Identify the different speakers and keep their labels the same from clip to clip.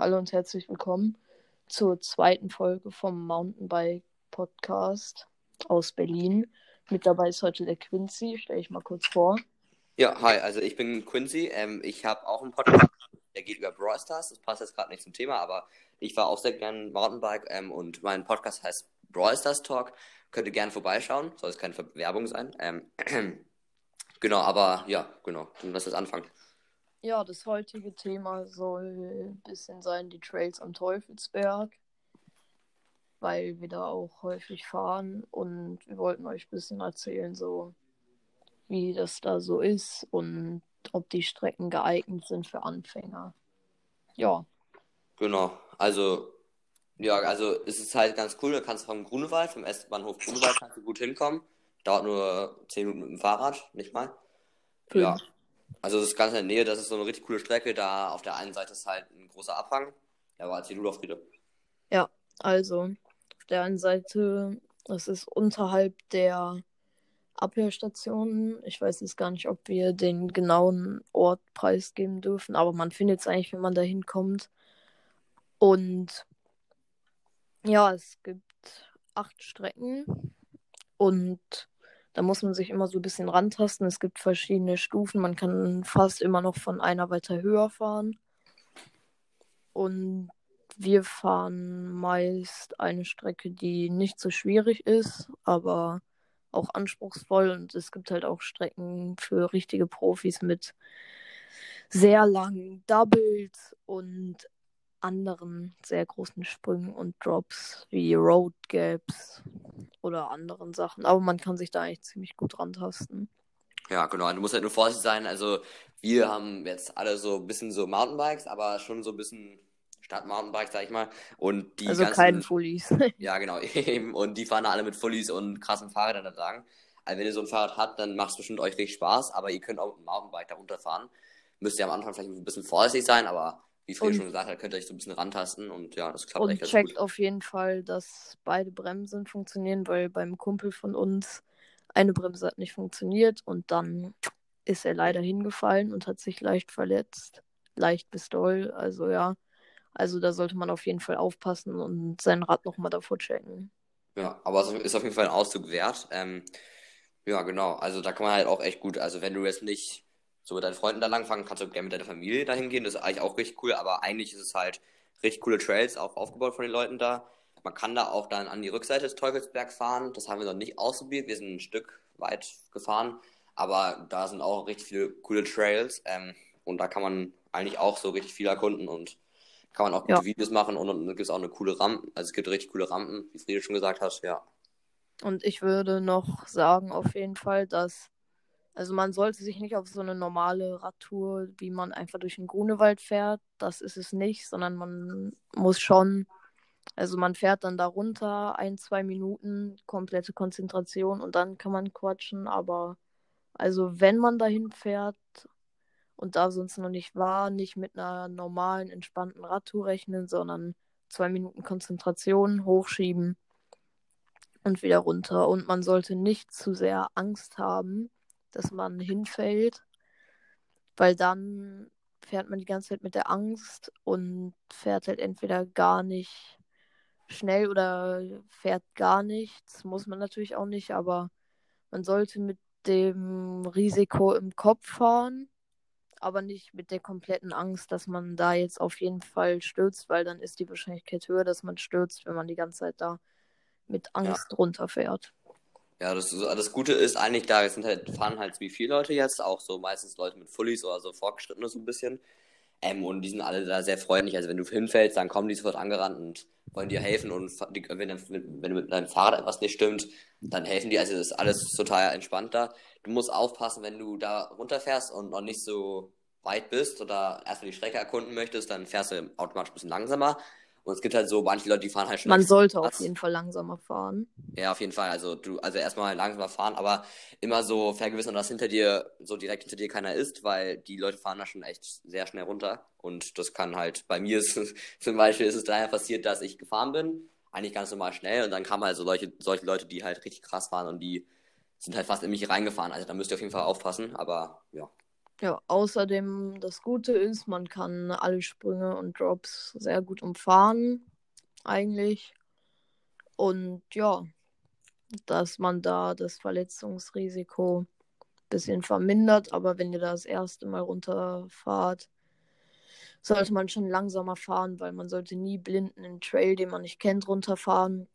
Speaker 1: Hallo und herzlich willkommen zur zweiten Folge vom Mountainbike Podcast aus Berlin. Mit dabei ist heute der Quincy. Stell ich mal kurz vor.
Speaker 2: Ja, hi, also ich bin Quincy. Ähm, ich habe auch einen Podcast, der geht über Brawl Stars. Das passt jetzt gerade nicht zum Thema, aber ich war auch sehr gern Mountainbike ähm, und mein Podcast heißt Brawl Stars Talk. Könnt ihr gerne vorbeischauen. Soll es keine Werbung sein. Ähm, genau, aber ja, genau. Dann lass uns anfangen.
Speaker 1: Ja, das heutige Thema soll ein bisschen sein, die Trails am Teufelsberg, weil wir da auch häufig fahren und wir wollten euch ein bisschen erzählen, so wie das da so ist und ob die Strecken geeignet sind für Anfänger. Ja.
Speaker 2: Genau, also ja, also es ist halt ganz cool, du kannst vom Grunewald, vom S-Bahnhof Grunewald kannst du gut hinkommen. Dauert nur 10 Minuten mit dem Fahrrad, nicht mal.
Speaker 1: Fünf.
Speaker 2: Ja, also das ist ganz in der Nähe, das ist so eine richtig coole Strecke. Da auf der einen Seite ist halt ein großer Abhang. Ja, aber erzähl du doch, Friede.
Speaker 1: Ja, also auf der einen Seite, das ist unterhalb der Abhörstation. Ich weiß jetzt gar nicht, ob wir den genauen Ort preisgeben dürfen, aber man findet es eigentlich, wenn man da hinkommt. Und ja, es gibt acht Strecken und da muss man sich immer so ein bisschen rantasten. Es gibt verschiedene Stufen. Man kann fast immer noch von einer weiter höher fahren. Und wir fahren meist eine Strecke, die nicht so schwierig ist, aber auch anspruchsvoll. Und es gibt halt auch Strecken für richtige Profis mit sehr langen Doubles und anderen sehr großen Sprüngen und Drops wie Road Gaps oder anderen Sachen. Aber man kann sich da eigentlich ziemlich gut rantasten.
Speaker 2: Ja, genau. Du musst halt nur vorsichtig sein. Also, wir haben jetzt alle so ein bisschen so Mountainbikes, aber schon so ein bisschen Stadt-Mountainbikes, sag ich mal. Und die
Speaker 1: also
Speaker 2: ganzen,
Speaker 1: keine Fullies.
Speaker 2: Ja, genau. Eben. Und die fahren da alle mit Fullies und krassen Fahrrädern da sagen. Also, wenn ihr so ein Fahrrad habt, dann macht es bestimmt euch richtig Spaß, aber ihr könnt auch mit dem Mountainbike da runterfahren. Müsst ihr am Anfang vielleicht ein bisschen vorsichtig sein, aber wie
Speaker 1: Und-
Speaker 2: schon gesagt hat, könnt ihr euch so ein bisschen rantasten und ja, das klappt
Speaker 1: Und
Speaker 2: echt ganz
Speaker 1: checkt
Speaker 2: gut.
Speaker 1: auf jeden Fall, dass beide Bremsen funktionieren, weil beim Kumpel von uns eine Bremse hat nicht funktioniert und dann ist er leider hingefallen und hat sich leicht verletzt. Leicht bis doll. Also ja. Also da sollte man auf jeden Fall aufpassen und sein Rad nochmal davor checken.
Speaker 2: Ja, aber es ist auf jeden Fall ein Auszug wert. Ähm, ja, genau. Also da kann man halt auch echt gut, also wenn du jetzt nicht so mit deinen Freunden da langfahren, kannst du gerne mit deiner Familie dahin gehen. Das ist eigentlich auch richtig cool, aber eigentlich ist es halt richtig coole Trails auch aufgebaut von den Leuten da. Man kann da auch dann an die Rückseite des Teufelsbergs fahren. Das haben wir noch nicht ausprobiert. Wir sind ein Stück weit gefahren, aber da sind auch richtig viele coole Trails. Ähm, und da kann man eigentlich auch so richtig viel erkunden und kann man auch gute
Speaker 1: Ja.
Speaker 2: Videos machen und, und, gibt es auch eine coole Rampe. Also es gibt richtig coole Rampen, wie Friede schon gesagt hat. Ja.
Speaker 1: Und ich würde noch sagen, auf jeden Fall, dass, also man sollte sich nicht auf so eine normale Radtour, wie man einfach durch den Grunewald fährt, das ist es nicht, sondern man muss schon, also man fährt dann da runter, ein, zwei Minuten, komplette Konzentration und dann kann man quatschen, aber also wenn man dahin fährt und da sonst noch nicht war, nicht mit einer normalen, entspannten Radtour rechnen, sondern zwei Minuten Konzentration, hochschieben und wieder runter. Und man sollte nicht zu sehr Angst haben, dass man hinfällt, weil dann fährt man die ganze Zeit mit der Angst und fährt halt entweder gar nicht schnell oder fährt gar nichts. Muss man natürlich auch nicht, aber man sollte mit dem Risiko im Kopf fahren, aber nicht mit der kompletten Angst, dass man da jetzt auf jeden Fall stürzt, weil dann ist die Wahrscheinlichkeit höher, dass man stürzt, wenn man die ganze Zeit da mit Angst runterfährt.
Speaker 2: Ja, das, das Gute ist eigentlich, da sind halt, fahren halt wie viele Leute jetzt, auch so meistens Leute mit Fullies oder so Fortgeschrittene so ein bisschen. Ähm, und die sind alle da sehr freundlich. Also wenn du hinfällst, dann kommen die sofort angerannt und wollen dir helfen. Und die, wenn, wenn du mit deinem Fahrrad etwas nicht stimmt, dann helfen die. Also das ist alles total entspannt da. Du musst aufpassen, wenn du da runterfährst und noch nicht so weit bist oder erstmal die Strecke erkunden möchtest, dann fährst du automatisch ein bisschen langsamer. Und es gibt halt so manche Leute, die fahren halt schon
Speaker 1: Man sollte auf
Speaker 2: krass.
Speaker 1: jeden Fall langsamer fahren.
Speaker 2: Ja, auf jeden Fall. Also du, also erstmal langsamer fahren, aber immer so vergewissern, dass hinter dir, so direkt hinter dir keiner ist, weil die Leute fahren da schon echt sehr schnell runter. Und das kann halt, bei mir ist zum Beispiel ist es daher passiert, dass ich gefahren bin, eigentlich ganz normal schnell, und dann kamen halt so solche, solche Leute, die halt richtig krass fahren und die sind halt fast in mich reingefahren. Also da müsst ihr auf jeden Fall aufpassen, aber ja.
Speaker 1: Ja, außerdem das Gute ist, man kann alle Sprünge und Drops sehr gut umfahren, eigentlich. Und ja, dass man da das Verletzungsrisiko ein bisschen vermindert. Aber wenn ihr das erste Mal runterfahrt, sollte man schon langsamer fahren, weil man sollte nie blind einen Trail, den man nicht kennt, runterfahren.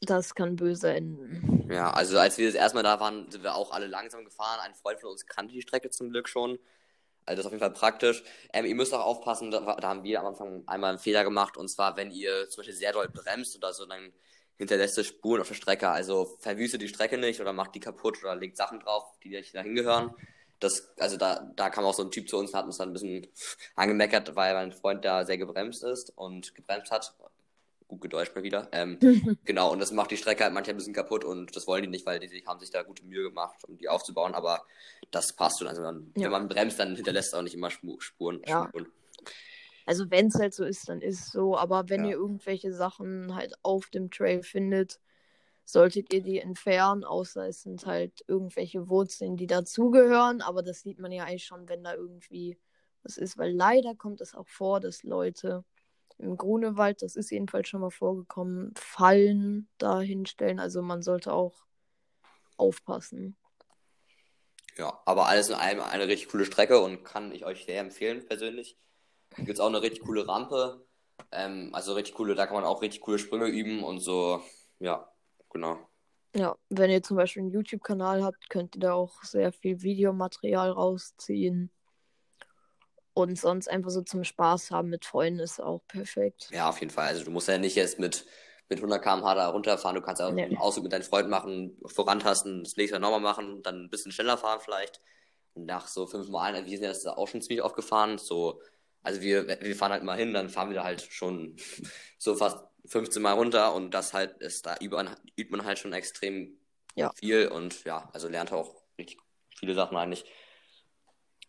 Speaker 1: Das kann böse enden.
Speaker 2: Ja, also als wir das erste Mal da waren, sind wir auch alle langsam gefahren. Ein Freund von uns kannte die Strecke zum Glück schon. Also das ist auf jeden Fall praktisch. Ähm, ihr müsst auch aufpassen, da, da, haben wir am Anfang einmal einen Fehler gemacht. Und zwar, wenn ihr zum Beispiel sehr doll bremst oder so, dann hinterlässt es Spuren auf der Strecke. Also verwüstet die Strecke nicht oder macht die kaputt oder legt Sachen drauf, die nicht dahin gehören. Das, also da, da kam auch so ein Typ zu uns und hat uns dann ein bisschen angemeckert, weil mein Freund da sehr gebremst ist und gebremst hat gut gedeutscht mal wieder. Ähm, genau, und das macht die Strecke halt manchmal ein bisschen kaputt und das wollen die nicht, weil die haben sich da gute Mühe gemacht, um die aufzubauen, aber das passt schon. Also man, ja. wenn man bremst, dann hinterlässt auch nicht immer Spuren.
Speaker 1: Ja.
Speaker 2: Spuren.
Speaker 1: Also wenn es halt so ist, dann ist es so, aber wenn ja. ihr irgendwelche Sachen halt auf dem Trail findet, solltet ihr die entfernen, außer es sind halt irgendwelche Wurzeln, die dazugehören, aber das sieht man ja eigentlich schon, wenn da irgendwie was ist, weil leider kommt es auch vor, dass Leute im Grunewald, das ist jedenfalls schon mal vorgekommen, Fallen da hinstellen. Also man sollte auch aufpassen.
Speaker 2: Ja, aber alles in allem eine richtig coole Strecke und kann ich euch sehr empfehlen persönlich. Gibt es auch eine richtig coole Rampe. Ähm, also richtig coole, da kann man auch richtig coole Sprünge üben und so. Ja, genau.
Speaker 1: Ja, wenn ihr zum Beispiel einen YouTube-Kanal habt, könnt ihr da auch sehr viel Videomaterial rausziehen. Und sonst einfach so zum Spaß haben mit Freunden ist auch perfekt.
Speaker 2: Ja, auf jeden Fall. Also du musst ja nicht jetzt mit, mit 100 km/h da runterfahren. Du kannst auch nee. einen Ausflug mit deinen Freunden machen, vorantasten, das nächste Mal nochmal machen, dann ein bisschen schneller fahren vielleicht. Und nach so fünf Mal, wir sind ja das auch schon ziemlich oft gefahren. So, also wir, wir fahren halt mal hin, dann fahren wir da halt schon so fast 15 Mal runter und das halt ist, da übt man, übt man halt schon extrem ja. viel und ja, also lernt auch richtig viele Sachen eigentlich.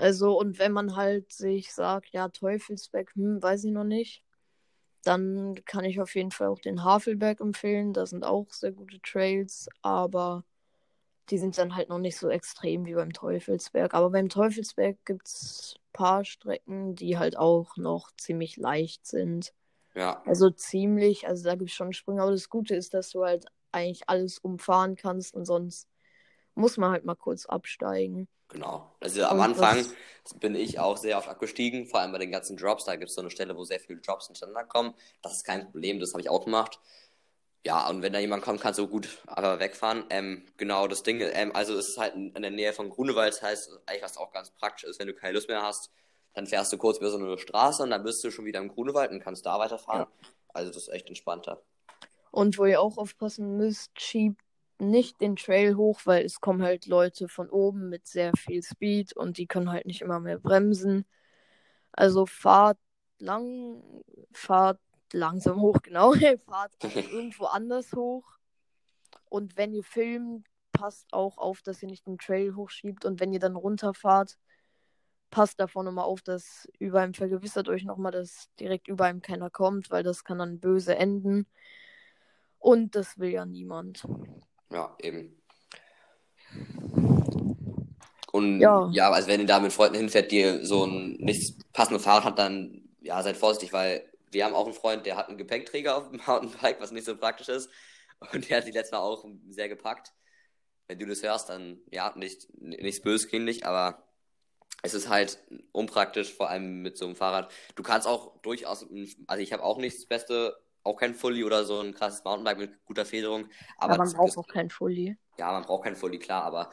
Speaker 1: Also, und wenn man halt sich sagt, ja, Teufelsberg, hm, weiß ich noch nicht, dann kann ich auf jeden Fall auch den Havelberg empfehlen. Da sind auch sehr gute Trails, aber die sind dann halt noch nicht so extrem wie beim Teufelsberg. Aber beim Teufelsberg gibt es ein paar Strecken, die halt auch noch ziemlich leicht sind.
Speaker 2: Ja.
Speaker 1: Also ziemlich, also da gibt es schon Sprünge, aber das Gute ist, dass du halt eigentlich alles umfahren kannst und sonst muss man halt mal kurz absteigen.
Speaker 2: Genau. Also am Anfang bin ich auch sehr oft abgestiegen, vor allem bei den ganzen Drops. Da gibt es so eine Stelle, wo sehr viele Drops hintereinander kommen. Das ist kein Problem, das habe ich auch gemacht. Ja, und wenn da jemand kommt, kannst du gut aber wegfahren. Ähm, genau, das Ding, ähm, also es ist halt in, der Nähe von Grunewald, das heißt, eigentlich was auch ganz praktisch ist, wenn du keine Lust mehr hast, dann fährst du kurz über so eine Straße und dann bist du schon wieder im Grunewald und kannst da weiterfahren. Ja. Also das ist echt entspannter.
Speaker 1: Und wo ihr auch aufpassen müsst, schiebt nicht den Trail hoch, weil es kommen halt Leute von oben mit sehr viel Speed und die können halt nicht immer mehr bremsen. Also fahrt lang, fahrt langsam hoch, genau. fahrt irgendwo anders hoch. Und wenn ihr filmt, passt auch auf, dass ihr nicht den Trail hochschiebt. Und wenn ihr dann runterfahrt, passt davon nochmal auf, dass über ihm vergewissert euch nochmal, dass direkt über ihm keiner kommt, weil das kann dann böse enden. Und das will ja niemand.
Speaker 2: Ja, eben. Und ja. ja, also wenn ihr da mit Freunden hinfährt, die so ein nicht passendes Fahrrad hat, dann ja, seid vorsichtig, weil wir haben auch einen Freund, der hat einen Gepäckträger auf dem Mountainbike, was nicht so praktisch ist. Und der hat sich letztes Mal auch sehr gepackt. Wenn du das hörst, dann ja, nicht, nichts böskindlich, aber es ist halt unpraktisch, vor allem mit so einem Fahrrad. Du kannst auch durchaus, also ich habe auch nicht das beste auch kein Fully oder so ein krasses Mountainbike mit guter Federung. Aber
Speaker 1: ja, man braucht auch kein Fully.
Speaker 2: Ja, man braucht kein Fully, klar, aber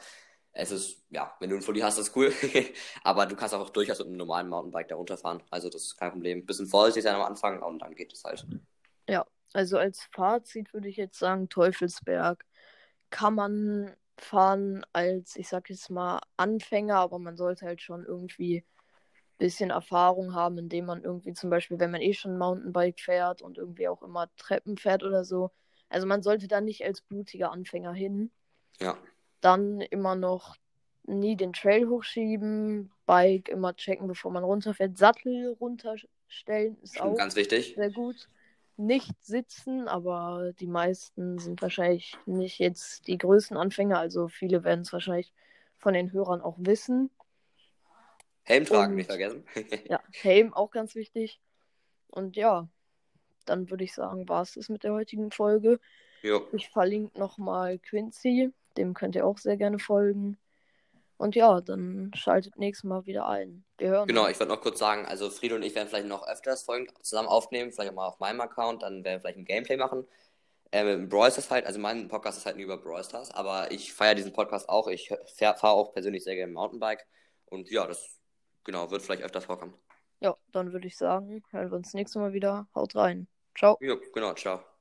Speaker 2: es ist, ja, wenn du ein Fully hast, ist cool. aber du kannst auch durchaus mit einem normalen Mountainbike da runterfahren. Also das ist kein Problem. Ein bisschen vorsichtig sein am Anfang und dann geht es halt.
Speaker 1: Ja, also als Fazit würde ich jetzt sagen, Teufelsberg kann man fahren als, ich sag jetzt mal, Anfänger, aber man sollte halt schon irgendwie bisschen Erfahrung haben, indem man irgendwie zum Beispiel, wenn man eh schon Mountainbike fährt und irgendwie auch immer Treppen fährt oder so. Also man sollte da nicht als blutiger Anfänger hin.
Speaker 2: Ja.
Speaker 1: Dann immer noch nie den Trail hochschieben, Bike immer checken, bevor man runterfährt. Sattel runterstellen ist Stimmt, auch
Speaker 2: ganz wichtig.
Speaker 1: Sehr gut. Nicht sitzen, aber die meisten sind wahrscheinlich nicht jetzt die größten Anfänger, also viele werden es wahrscheinlich von den Hörern auch wissen.
Speaker 2: Helm tragen,
Speaker 1: Und-
Speaker 2: nicht vergessen.
Speaker 1: Ja, Helm auch ganz wichtig. Und ja, dann würde ich sagen, war es das mit der heutigen Folge.
Speaker 2: jo.
Speaker 1: Ich verlinke nochmal Quincy, dem könnt ihr auch sehr gerne folgen. Und ja, dann schaltet nächstes Mal wieder ein. Wir hören
Speaker 2: Genau, ich wollte noch kurz sagen, also Friede und ich werden vielleicht noch öfters Folgen zusammen aufnehmen, vielleicht auch mal auf meinem Account, dann werden wir vielleicht ein Gameplay machen. Ähm, Brawl Stars halt, also mein Podcast ist halt nur über Brawl Stars, aber ich feiere diesen Podcast auch. Ich fahre auch persönlich sehr gerne Mountainbike und ja, das genau wird vielleicht öfter vorkommen.
Speaker 1: Ja, dann würde ich sagen, hören wir uns nächstes Mal wieder. Haut rein. Ciao.
Speaker 2: Jo, genau, ciao.